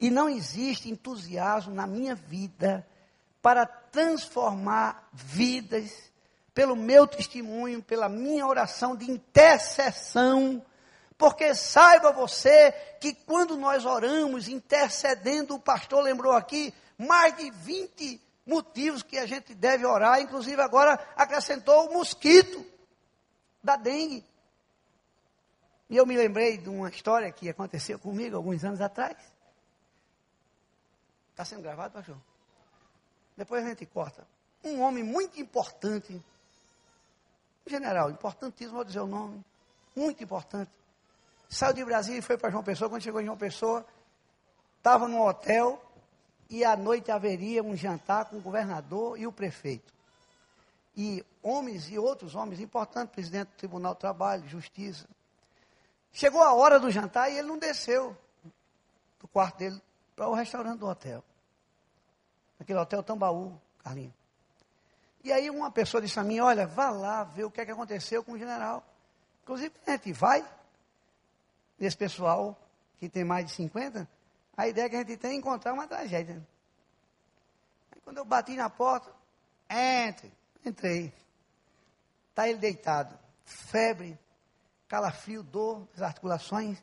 e não existe entusiasmo na minha vida para transformar vidas, pelo meu testemunho, pela minha oração de intercessão. Porque saiba você que quando nós oramos, intercedendo, o pastor lembrou aqui, mais de 20 motivos que a gente deve orar, inclusive agora acrescentou o mosquito da dengue. E eu me lembrei de uma história que aconteceu comigo alguns anos atrás. Está sendo gravado, pastor? Depois a gente corta. Um homem muito importante, general, importantíssimo, vou dizer o nome, muito importante. Saiu de Brasília e foi para João Pessoa. Quando chegou em João Pessoa, estava no hotel e à noite haveria um jantar com o governador e o prefeito. E homens e outros homens importantes, presidente do Tribunal do Trabalho, Justiça. Chegou a hora do jantar e ele não desceu do quarto dele para o restaurante do hotel. Aquele hotel Tambaú, Carlinhos. E aí uma pessoa disse a mim, olha, vá lá ver o que, é que aconteceu com o general. Inclusive, a gente vai, esse pessoal que tem mais de 50, a ideia que a gente tem é encontrar uma tragédia. Aí, quando eu bati na porta, entre, entrei. Está ele deitado, febre, calafrio, dor das articulações.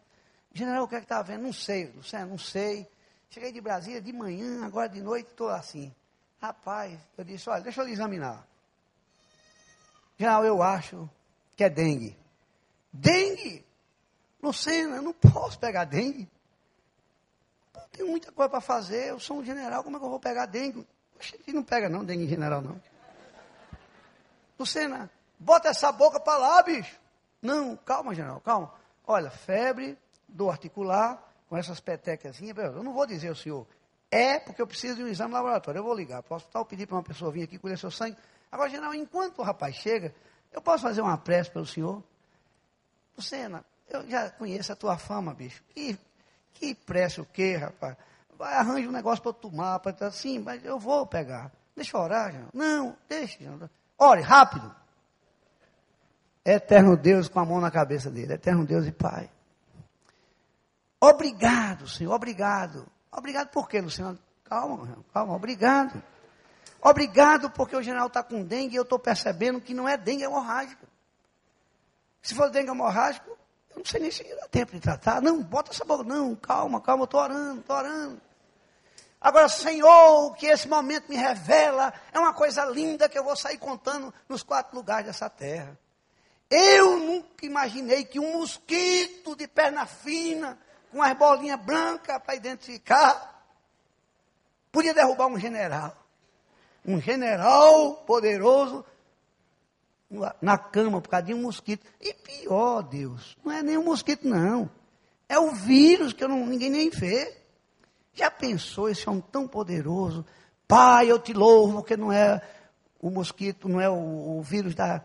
General, o que é que está vendo? Não sei, Luciano, não sei. Cheguei de Brasília de manhã, agora de noite estou assim. Rapaz, eu disse, olha, deixa eu lhe examinar. General, eu acho que é dengue. Dengue? Lucena, eu não posso pegar dengue. Não tenho muita coisa para fazer, eu sou um general, como é que eu vou pegar dengue? Oxe, não pega não, dengue em general não. Lucena, bota essa boca para lá, bicho. Não, calma, general, calma. Olha, febre, dor articular, com essas petecazinhas, eu não vou dizer ao senhor, é porque eu preciso de um exame laboratório. Eu vou ligar para o hospital, pedir para uma pessoa vir aqui colher seu sangue. Agora, general, enquanto o rapaz chega, eu posso fazer uma prece pelo senhor? Lucena, eu já conheço a tua fama, bicho. Que, que prece o quê, rapaz? Vai, arranja um negócio para tomar, para sim, mas eu vou pegar. Deixa eu orar, general. Não, deixa, general. Ore, rápido. Eterno Deus com a mão na cabeça dele. Eterno Deus e Pai. Obrigado, Senhor, obrigado Obrigado por quê, Luciano? Calma, calma, obrigado. Obrigado porque o general está com dengue e eu estou percebendo que não é dengue hemorrágica. Se for dengue hemorrágico, eu não sei nem se dá tempo de tratar. Não, bota essa boca. Não, calma, calma, eu estou orando, estou orando. Agora, Senhor, o que esse momento me revela é uma coisa linda que eu vou sair contando nos quatro lugares dessa terra. Eu nunca imaginei que um mosquito de perna fina com as bolinhas brancas para identificar, podia derrubar um general. Um general poderoso na cama por causa de um mosquito. E pior, Deus, não é nem um mosquito, não. É o vírus que não, ninguém nem vê. Já pensou esse homem tão poderoso? Pai, eu te louvo, porque não é o mosquito, não é o, o vírus da,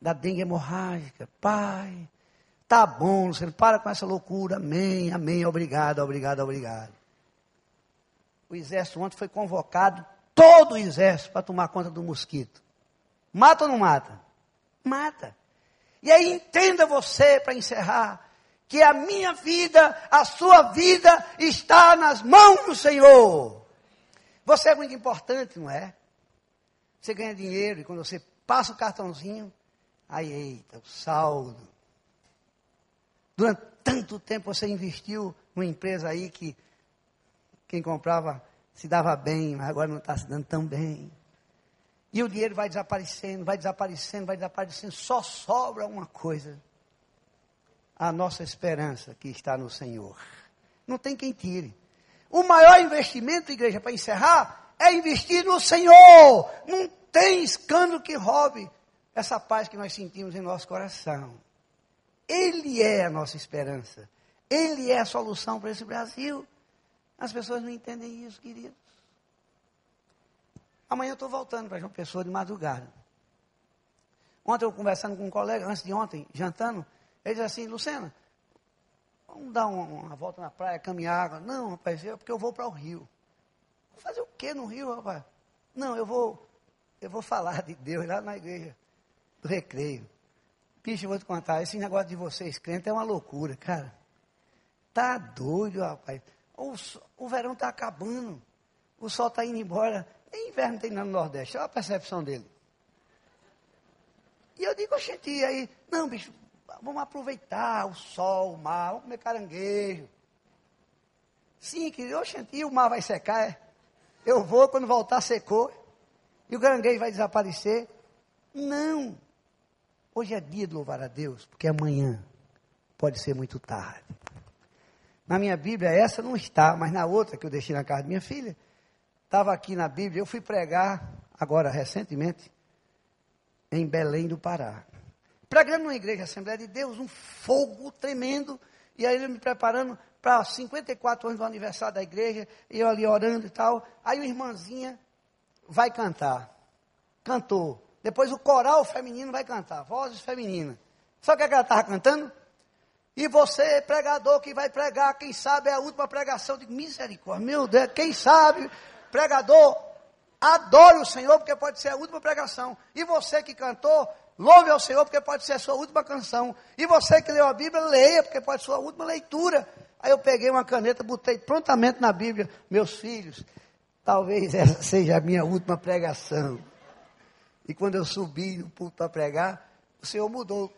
da dengue hemorrágica. Pai, Tá bom, Luciano, para com essa loucura. Amém, amém, obrigado, obrigado, obrigado. O exército ontem foi convocado, todo o exército, para tomar conta do mosquito. Mata ou não mata? Mata. E aí entenda você, para encerrar, que a minha vida, a sua vida está nas mãos do Senhor. Você é muito importante, não é? Você ganha dinheiro e quando você passa o cartãozinho, aí, eita, o saldo. Durante tanto tempo você investiu numa empresa aí que quem comprava se dava bem, mas agora não está se dando tão bem. E o dinheiro vai desaparecendo, vai desaparecendo, vai desaparecendo, só sobra uma coisa. A nossa esperança que está no Senhor. Não tem quem tire. O maior investimento, igreja, para encerrar, é investir no Senhor. Não tem escândalo que roube essa paz que nós sentimos em nosso coração. Ele é a nossa esperança. Ele é a solução para esse Brasil. As pessoas não entendem isso, queridos. Amanhã eu estou voltando para João Pessoa de madrugada. Ontem eu conversando com um colega, antes de ontem, jantando, ele disse assim, Lucena, vamos dar uma, uma volta na praia, caminhar. Não, rapaz, é porque eu vou para o Rio. Vou fazer o que no Rio, rapaz? Não, eu vou, eu vou falar de Deus lá na igreja do recreio. Bicho, eu vou te contar, esse negócio de vocês crentes é uma loucura, cara. Tá doido, rapaz. O, o verão tá acabando. O sol tá indo embora. Nem inverno tem no Nordeste. Olha a percepção dele. E eu digo, gente, aí, não, bicho, vamos aproveitar o sol, o mar, vamos comer caranguejo. Sim, querido, oxente, e o mar vai secar, é? Eu vou, quando voltar, secou. E o caranguejo vai desaparecer. Não. Hoje é dia de louvar a Deus, porque amanhã pode ser muito tarde. Na minha Bíblia, essa não está, mas na outra que eu deixei na casa da minha filha, estava aqui na Bíblia. Eu fui pregar, agora recentemente, em Belém do Pará. Pregando numa igreja Assembleia de Deus, um fogo tremendo. E aí ele me preparando para 54 anos do aniversário da igreja, eu ali orando e tal. Aí o irmãzinha vai cantar. Cantou. Depois o coral feminino vai cantar, vozes femininas. Sabe o que ela estava cantando? E você, pregador, que vai pregar, quem sabe é a última pregação. de misericórdia, meu Deus, quem sabe, pregador, adore o Senhor, porque pode ser a última pregação. E você que cantou, louve ao Senhor, porque pode ser a sua última canção. E você que leu a Bíblia, leia, porque pode ser a sua última leitura. Aí eu peguei uma caneta, botei prontamente na Bíblia, meus filhos, talvez essa seja a minha última pregação. E quando eu subi no púlpito para pregar, o Senhor mudou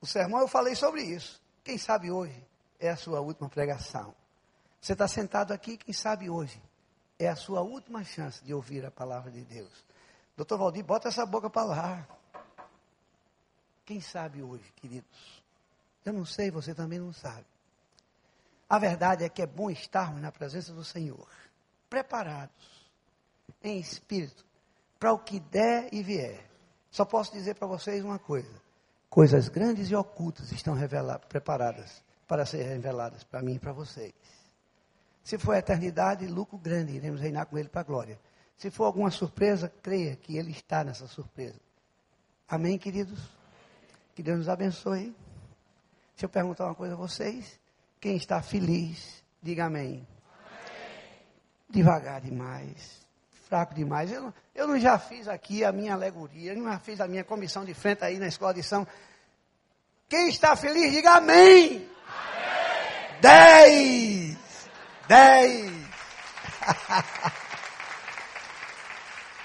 o sermão, eu falei sobre isso. Quem sabe hoje é a sua última pregação. Você está sentado aqui, quem sabe hoje é a sua última chance de ouvir a palavra de Deus. Doutor Valdir, bota essa boca para lá. Quem sabe hoje, queridos? Eu não sei, você também não sabe. A verdade é que é bom estarmos na presença do Senhor, preparados, em espírito, para o que der e vier. Só posso dizer para vocês uma coisa: coisas grandes e ocultas estão preparadas para serem reveladas para mim e para vocês. Se for a eternidade, lucro grande, iremos reinar com Ele para a glória. Se for alguma surpresa, creia que Ele está nessa surpresa. Amém, queridos? Que Deus nos abençoe. Se eu perguntar uma coisa a vocês, quem está feliz, diga amém. Devagar demais fraco demais. Eu eu não já fiz aqui a minha alegoria, eu não já fiz a minha comissão de frente aí na escola de São. Quem está feliz, diga amém. amém. Dez. Dez.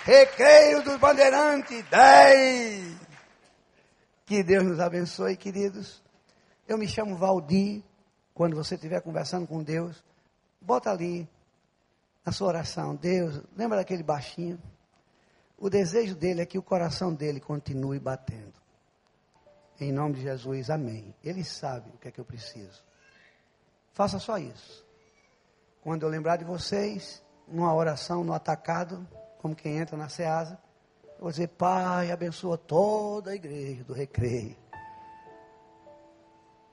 Recreio dos Bandeirantes, dez. Que Deus nos abençoe, queridos. Eu me chamo Valdir. Quando você estiver conversando com Deus, bota ali na sua oração, Deus, lembra daquele baixinho? O desejo dele é que o coração dele continue batendo. Em nome de Jesus, amém. Ele sabe o que é que eu preciso. Faça só isso. Quando eu lembrar de vocês, numa oração, no atacado, como quem entra na seasa, eu vou dizer, Pai, abençoa toda a igreja do recreio.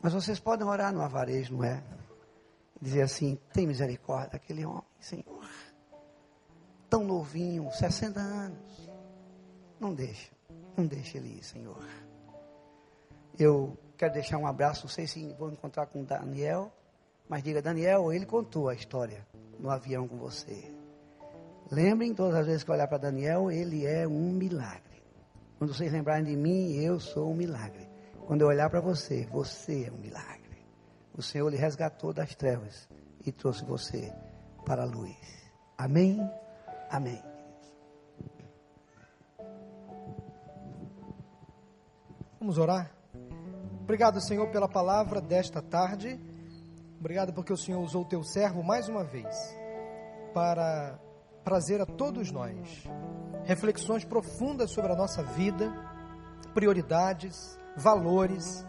Mas vocês podem orar no avarejo, não é? Dizer assim, tem misericórdia daquele homem, Senhor tão novinho, 60 anos. Não deixa, não deixa ele ir, Senhor. Eu quero deixar um abraço, não sei se vou encontrar com Daniel, mas diga, Daniel, ele contou a história no avião com você. Lembrem todas as vezes que olhar para Daniel, ele é um milagre. Quando vocês lembrarem de mim, eu sou um milagre. Quando eu olhar para você, você é um milagre. O Senhor lhe resgatou das trevas e trouxe você para a luz. Amém? Amém. Vamos orar? Obrigado, Senhor, pela palavra desta tarde. Obrigado porque o Senhor usou o teu servo mais uma vez para trazer a todos nós reflexões profundas sobre a nossa vida, prioridades, valores.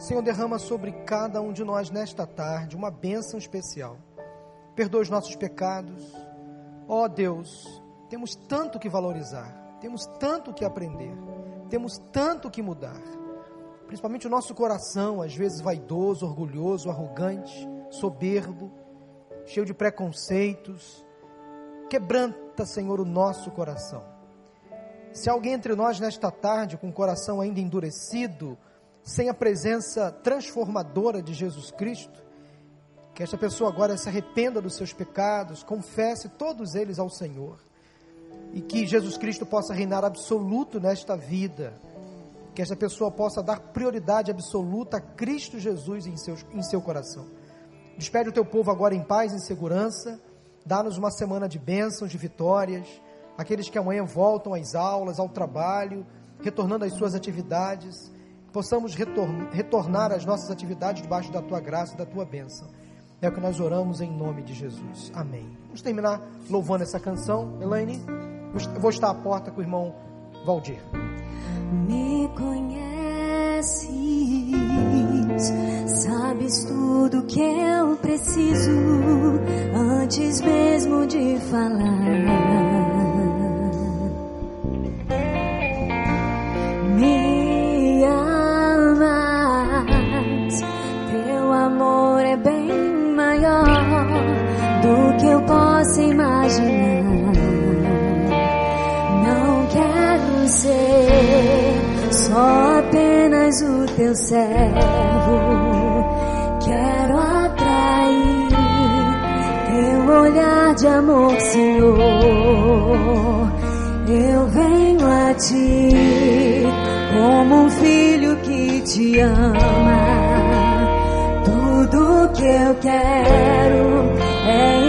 Senhor, derrama sobre cada um de nós nesta tarde uma bênção especial. Perdoa os nossos pecados, Ó oh Deus, temos tanto que valorizar, temos tanto que aprender, temos tanto que mudar. Principalmente o nosso coração, às vezes vaidoso, orgulhoso, arrogante, soberbo, cheio de preconceitos. Quebranta, Senhor, o nosso coração. Se alguém entre nós nesta tarde com o coração ainda endurecido, sem a presença transformadora de Jesus Cristo, que esta pessoa agora se arrependa dos seus pecados, confesse todos eles ao Senhor. E que Jesus Cristo possa reinar absoluto nesta vida. Que esta pessoa possa dar prioridade absoluta a Cristo Jesus em, seu em seu coração. Despede o teu povo agora em paz e segurança. Dá-nos uma semana de bênçãos, de vitórias. Aqueles que amanhã voltam às aulas, ao trabalho, retornando às suas atividades. Possamos retornar às nossas atividades debaixo da tua graça e da tua bênção. É o que nós oramos em nome de Jesus. Amém. Vamos terminar louvando essa canção. Elaine, eu vou estar à porta com o irmão Valdir me conheces, sabes tudo que eu preciso antes mesmo de falar. Me amas, teu amor é bem maior do que eu possa imaginar. ser só apenas o teu servo. Quero atrair teu olhar de amor, Senhor. Eu venho a ti como um filho que te ama. Tudo que eu quero é